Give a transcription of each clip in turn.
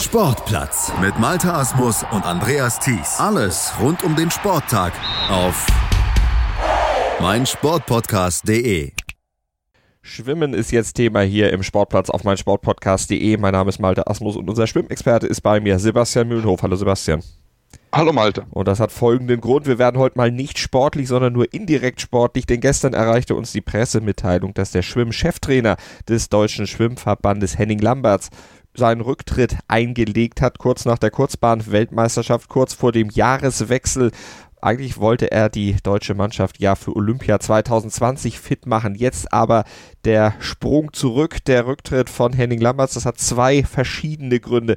Sportplatz mit Malta Asmus und Andreas Thies. Alles rund um den Sporttag auf meinsportpodcast.de. Schwimmen ist jetzt Thema hier im Sportplatz auf meinsportpodcast.de. Mein Name ist Malte Asmus und unser Schwimmexperte ist bei mir Sebastian Mühlenhof. Hallo Sebastian. Hallo Malte. Und das hat folgenden Grund. Wir werden heute mal nicht sportlich, sondern nur indirekt sportlich, denn gestern erreichte uns die Pressemitteilung, dass der Schwimmcheftrainer des Deutschen Schwimmverbandes Henning Lamberts seinen Rücktritt eingelegt hat, kurz nach der Kurzbahn-Weltmeisterschaft, kurz vor dem Jahreswechsel. Eigentlich wollte er die deutsche Mannschaft ja für Olympia 2020 fit machen. Jetzt aber der Sprung zurück, der Rücktritt von Henning Lamberts, das hat zwei verschiedene Gründe.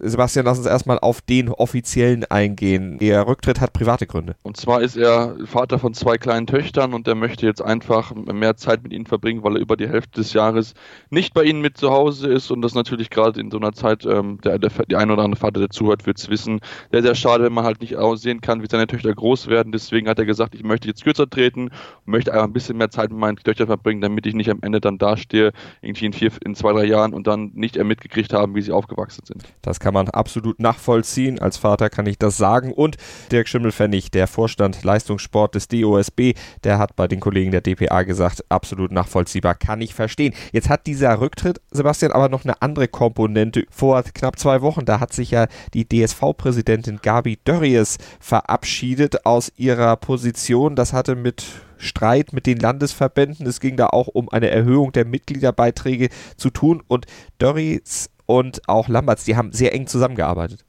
Sebastian, lass uns erstmal auf den offiziellen eingehen. Der Rücktritt hat private Gründe. Und zwar ist er Vater von zwei kleinen Töchtern und er möchte jetzt einfach mehr Zeit mit ihnen verbringen, weil er über die Hälfte des Jahres nicht bei ihnen mit zu Hause ist und das natürlich gerade in so einer Zeit, ähm, der, der, die ein oder andere Vater, der zuhört, wird es wissen, sehr, sehr schade, wenn man halt nicht aussehen kann, wie seine Töchter groß werden. Deswegen hat er gesagt, ich möchte jetzt kürzer treten und möchte einfach ein bisschen mehr Zeit mit meinen Töchtern verbringen, damit ich nicht am Ende dann dastehe, irgendwie in, vier, in zwei, drei Jahren und dann nicht mitgekriegt haben, wie sie aufgewachsen sind. Das kann kann man absolut nachvollziehen. Als Vater kann ich das sagen. Und Dirk Schimmelfennig, der Vorstand Leistungssport des DOSB, der hat bei den Kollegen der DPA gesagt, absolut nachvollziehbar, kann ich verstehen. Jetzt hat dieser Rücktritt, Sebastian, aber noch eine andere Komponente. Vor knapp zwei Wochen, da hat sich ja die DSV-Präsidentin Gabi Dörries verabschiedet aus ihrer Position. Das hatte mit Streit mit den Landesverbänden. Es ging da auch um eine Erhöhung der Mitgliederbeiträge zu tun. Und Dörries und auch Lamberts, die haben sehr eng zusammengearbeitet.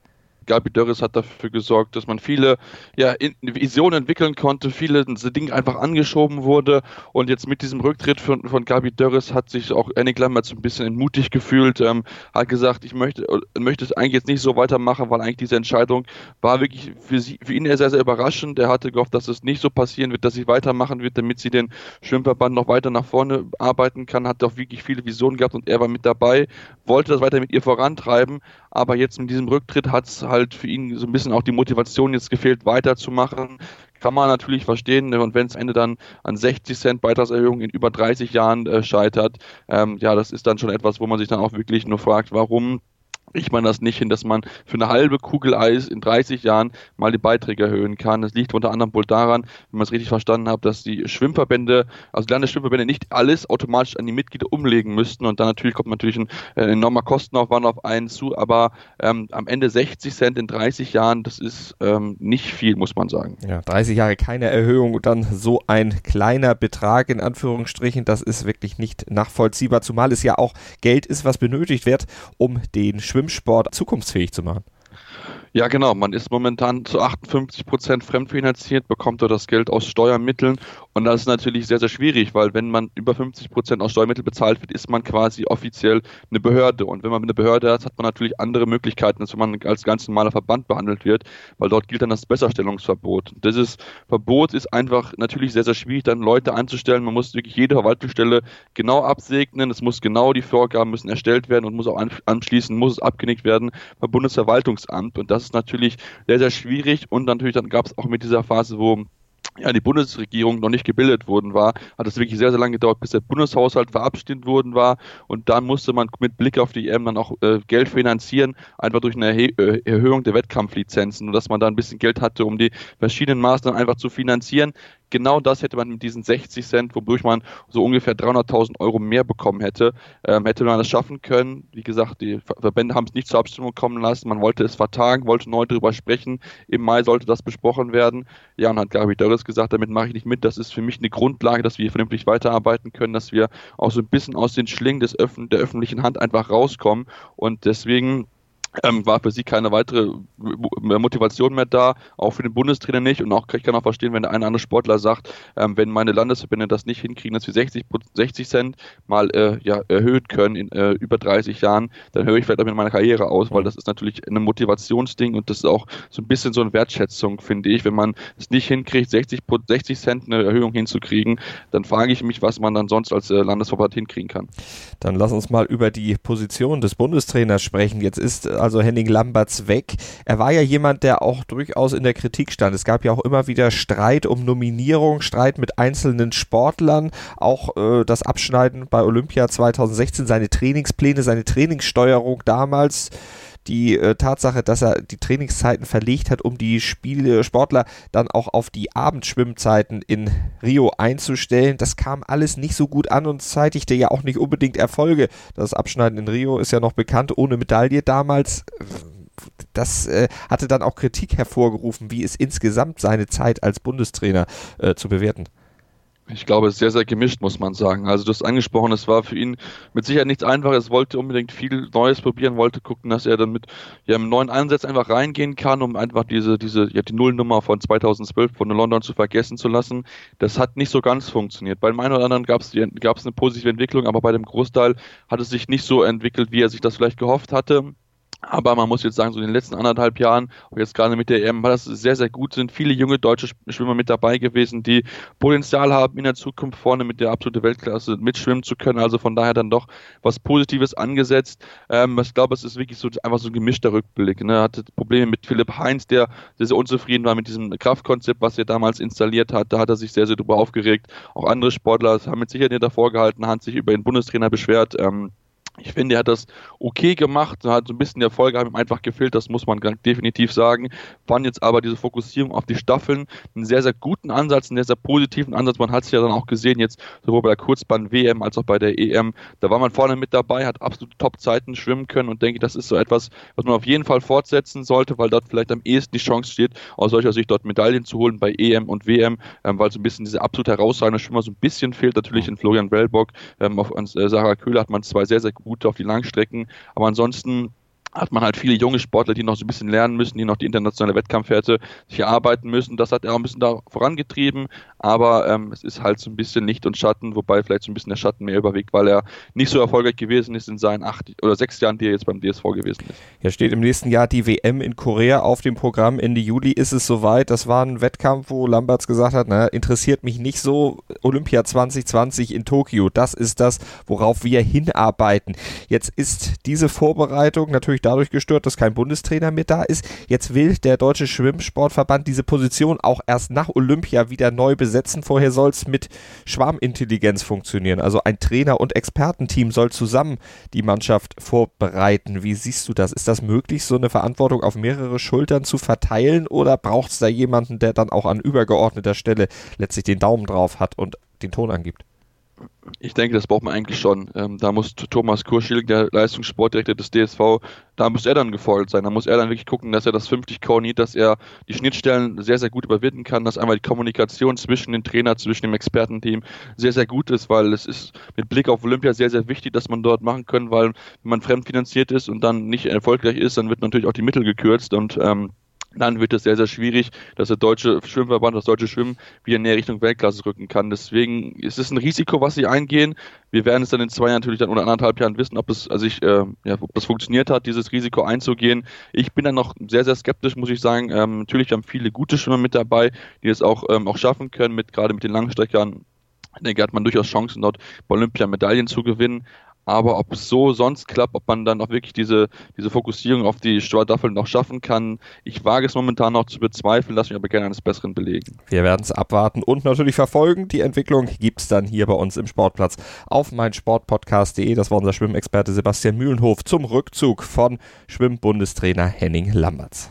Gabi Dörres hat dafür gesorgt, dass man viele ja, Visionen entwickeln konnte, viele Dinge einfach angeschoben wurde. Und jetzt mit diesem Rücktritt von, von Gabi Dörres hat sich auch Annie Klammer so ein bisschen entmutigt gefühlt, ähm, hat gesagt, ich möchte, möchte es eigentlich jetzt nicht so weitermachen, weil eigentlich diese Entscheidung war wirklich für, sie, für ihn sehr, sehr überraschend. Er hatte gehofft, dass es nicht so passieren wird, dass sie weitermachen wird, damit sie den Schwimmverband noch weiter nach vorne arbeiten kann, hat auch wirklich viele Visionen gehabt und er war mit dabei, wollte das weiter mit ihr vorantreiben, aber jetzt mit diesem Rücktritt hat es halt für ihn so ein bisschen auch die Motivation jetzt gefehlt, weiterzumachen. Kann man natürlich verstehen. Ne? Und wenn es Ende dann an 60 Cent Beitragserhöhung in über 30 Jahren äh, scheitert, ähm, ja, das ist dann schon etwas, wo man sich dann auch wirklich nur fragt, warum kriegt man das nicht hin, dass man für eine halbe Kugel Eis in 30 Jahren mal die Beiträge erhöhen kann. Das liegt unter anderem wohl daran, wenn man es richtig verstanden hat, dass die Schwimmverbände, also die Landesschwimmverbände nicht alles automatisch an die Mitglieder umlegen müssten und dann natürlich kommt natürlich ein, ein äh, enormer Kostenaufwand auf einen zu, aber ähm, am Ende 60 Cent in 30 Jahren, das ist ähm, nicht viel, muss man sagen. Ja, 30 Jahre keine Erhöhung und dann so ein kleiner Betrag in Anführungsstrichen, das ist wirklich nicht nachvollziehbar, zumal es ja auch Geld ist, was benötigt wird, um den Schwimm Schwimmsport zukunftsfähig zu machen. Ja, genau. Man ist momentan zu 58 Prozent fremdfinanziert, bekommt dort das Geld aus Steuermitteln. Und das ist natürlich sehr, sehr schwierig, weil wenn man über 50 Prozent aus Steuermitteln bezahlt wird, ist man quasi offiziell eine Behörde. Und wenn man eine Behörde hat, hat man natürlich andere Möglichkeiten, als wenn man als ganz normaler Verband behandelt wird, weil dort gilt dann das Besserstellungsverbot. Und dieses Verbot ist einfach natürlich sehr, sehr schwierig, dann Leute anzustellen. Man muss wirklich jede Verwaltungsstelle genau absegnen. Es muss genau die Vorgaben müssen erstellt werden und muss auch anschließend muss es abgenickt werden beim Bundesverwaltungsamt. Und das das ist natürlich sehr, sehr schwierig und natürlich dann gab es auch mit dieser Phase, wo ja, die Bundesregierung noch nicht gebildet worden war, hat es wirklich sehr, sehr lange gedauert, bis der Bundeshaushalt verabschiedet worden war. Und dann musste man mit Blick auf die EM dann auch äh, Geld finanzieren, einfach durch eine Erhe äh, Erhöhung der Wettkampflizenzen, dass man da ein bisschen Geld hatte, um die verschiedenen Maßnahmen einfach zu finanzieren genau das hätte man mit diesen 60 Cent, wodurch man so ungefähr 300.000 Euro mehr bekommen hätte, ähm, hätte man das schaffen können. Wie gesagt, die Verbände haben es nicht zur Abstimmung kommen lassen. Man wollte es vertagen, wollte neu darüber sprechen. Im Mai sollte das besprochen werden. Ja, und hat Gabi Dörres gesagt, damit mache ich nicht mit. Das ist für mich eine Grundlage, dass wir vernünftig weiterarbeiten können, dass wir auch so ein bisschen aus den Schlingen des Öff der öffentlichen Hand einfach rauskommen. Und deswegen ähm, war für sie keine weitere Motivation mehr da, auch für den Bundestrainer nicht. Und auch ich kann auch verstehen, wenn der eine oder andere Sportler sagt, ähm, wenn meine Landesverbände das nicht hinkriegen, dass wir 60, 60 Cent mal äh, ja, erhöht können in äh, über 30 Jahren, dann höre ich vielleicht auch mit meiner Karriere aus, weil das ist natürlich ein Motivationsding und das ist auch so ein bisschen so eine Wertschätzung, finde ich. Wenn man es nicht hinkriegt, 60, 60 Cent eine Erhöhung hinzukriegen, dann frage ich mich, was man dann sonst als äh, Landesverband hinkriegen kann. Dann lass uns mal über die Position des Bundestrainers sprechen. Jetzt ist also Henning Lamberts weg. Er war ja jemand, der auch durchaus in der Kritik stand. Es gab ja auch immer wieder Streit um Nominierung, Streit mit einzelnen Sportlern, auch äh, das Abschneiden bei Olympia 2016, seine Trainingspläne, seine Trainingssteuerung damals die äh, Tatsache, dass er die Trainingszeiten verlegt hat, um die Spiele, Sportler dann auch auf die Abendschwimmzeiten in Rio einzustellen. Das kam alles nicht so gut an und zeitigte ja auch nicht unbedingt Erfolge. Das Abschneiden in Rio ist ja noch bekannt, ohne Medaille damals das äh, hatte dann auch Kritik hervorgerufen, wie es insgesamt seine Zeit als Bundestrainer äh, zu bewerten. Ich glaube, sehr, sehr gemischt, muss man sagen. Also du hast angesprochen, es war für ihn mit Sicherheit nichts Einfaches, wollte unbedingt viel Neues probieren, wollte gucken, dass er dann mit ja, einem neuen Ansatz einfach reingehen kann, um einfach diese, diese, ja, die Nullnummer von 2012 von London zu vergessen zu lassen. Das hat nicht so ganz funktioniert. Bei dem einen oder anderen gab es eine positive Entwicklung, aber bei dem Großteil hat es sich nicht so entwickelt, wie er sich das vielleicht gehofft hatte. Aber man muss jetzt sagen, so in den letzten anderthalb Jahren, jetzt gerade mit der EM, war das sehr, sehr gut, sind viele junge deutsche Schwimmer mit dabei gewesen, die Potenzial haben, in der Zukunft vorne mit der absoluten Weltklasse mitschwimmen zu können. Also von daher dann doch was Positives angesetzt. Ähm, ich glaube, es ist wirklich so einfach so ein gemischter Rückblick. Ne? Hatte Probleme mit Philipp Heinz, der sehr, sehr unzufrieden war mit diesem Kraftkonzept, was er damals installiert hat. Da hat er sich sehr, sehr drüber aufgeregt. Auch andere Sportler haben mit Sicherheit davor gehalten, haben sich über den Bundestrainer beschwert. Ähm, ich finde, er hat das okay gemacht, hat so ein bisschen Erfolge haben ihm einfach gefehlt, das muss man definitiv sagen. Fand jetzt aber diese Fokussierung auf die Staffeln einen sehr, sehr guten Ansatz, einen sehr, sehr positiven Ansatz. Man hat es ja dann auch gesehen, jetzt sowohl bei der Kurzbahn-WM als auch bei der EM. Da war man vorne mit dabei, hat absolute Top-Zeiten schwimmen können und denke, das ist so etwas, was man auf jeden Fall fortsetzen sollte, weil dort vielleicht am ehesten die Chance steht, aus solcher Sicht dort Medaillen zu holen bei EM und WM, ähm, weil so ein bisschen diese absolut herausragende Schwimmer so ein bisschen fehlt. Natürlich in Florian Wellbock, ähm, auf äh, Sarah Köhler hat man zwei sehr, sehr gute auf die Langstrecken. Aber ansonsten hat man halt viele junge Sportler, die noch so ein bisschen lernen müssen, die noch die internationale Wettkampfwerte sich erarbeiten müssen. Das hat er auch ein bisschen da vorangetrieben, aber ähm, es ist halt so ein bisschen Licht und Schatten, wobei vielleicht so ein bisschen der Schatten mehr überwiegt, weil er nicht so erfolgreich gewesen ist in seinen acht oder sechs Jahren, die er jetzt beim DSV gewesen ist. Ja, steht im nächsten Jahr die WM in Korea auf dem Programm. Ende Juli ist es soweit. Das war ein Wettkampf, wo Lamberts gesagt hat, na, interessiert mich nicht so. Olympia 2020 in Tokio, das ist das, worauf wir hinarbeiten. Jetzt ist diese Vorbereitung natürlich natürlich dadurch gestört, dass kein Bundestrainer mehr da ist. Jetzt will der Deutsche Schwimmsportverband diese Position auch erst nach Olympia wieder neu besetzen. Vorher soll es mit Schwarmintelligenz funktionieren. Also ein Trainer- und Expertenteam soll zusammen die Mannschaft vorbereiten. Wie siehst du das? Ist das möglich, so eine Verantwortung auf mehrere Schultern zu verteilen oder braucht es da jemanden, der dann auch an übergeordneter Stelle letztlich den Daumen drauf hat und den Ton angibt? Ich denke, das braucht man eigentlich schon. Ähm, da muss Thomas Kurschil, der Leistungssportdirektor des DSV, da muss er dann gefordert sein. Da muss er dann wirklich gucken, dass er das 50 koordiniert, dass er die Schnittstellen sehr, sehr gut überwinden kann, dass einmal die Kommunikation zwischen den Trainer, zwischen dem Expertenteam sehr, sehr gut ist, weil es ist mit Blick auf Olympia sehr, sehr wichtig, dass man dort machen können, weil wenn man fremdfinanziert ist und dann nicht erfolgreich ist, dann wird natürlich auch die Mittel gekürzt und ähm, dann wird es sehr, sehr schwierig, dass der deutsche Schwimmverband, das deutsche Schwimmen wieder näher Richtung Weltklasse rücken kann. Deswegen ist es ein Risiko, was sie eingehen. Wir werden es dann in zwei Jahren natürlich dann oder anderthalb Jahren wissen, ob es, also ich, äh, ja, ob das funktioniert hat, dieses Risiko einzugehen. Ich bin dann noch sehr, sehr skeptisch, muss ich sagen. Ähm, natürlich haben viele gute Schwimmer mit dabei, die es auch, ähm, auch schaffen können, mit gerade mit den Langstreckern. Ich denke, hat man durchaus Chancen, dort bei Olympia Medaillen zu gewinnen. Aber ob es so sonst klappt, ob man dann auch wirklich diese, diese Fokussierung auf die Staffel noch schaffen kann, ich wage es momentan noch zu bezweifeln, lasse mich aber gerne eines Besseren belegen. Wir werden es abwarten und natürlich verfolgen. Die Entwicklung gibt es dann hier bei uns im Sportplatz auf meinsportpodcast.de. Das war unser Schwimmexperte Sebastian Mühlenhof zum Rückzug von Schwimmbundestrainer Henning Lamberts.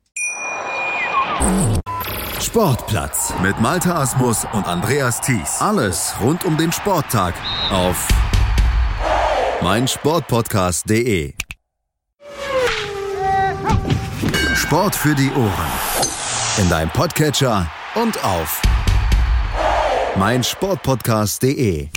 Sportplatz mit Malta Asmus und Andreas Thies. Alles rund um den Sporttag auf meinsportpodcast.de. Sport für die Ohren. In deinem Podcatcher und auf meinsportpodcast.de.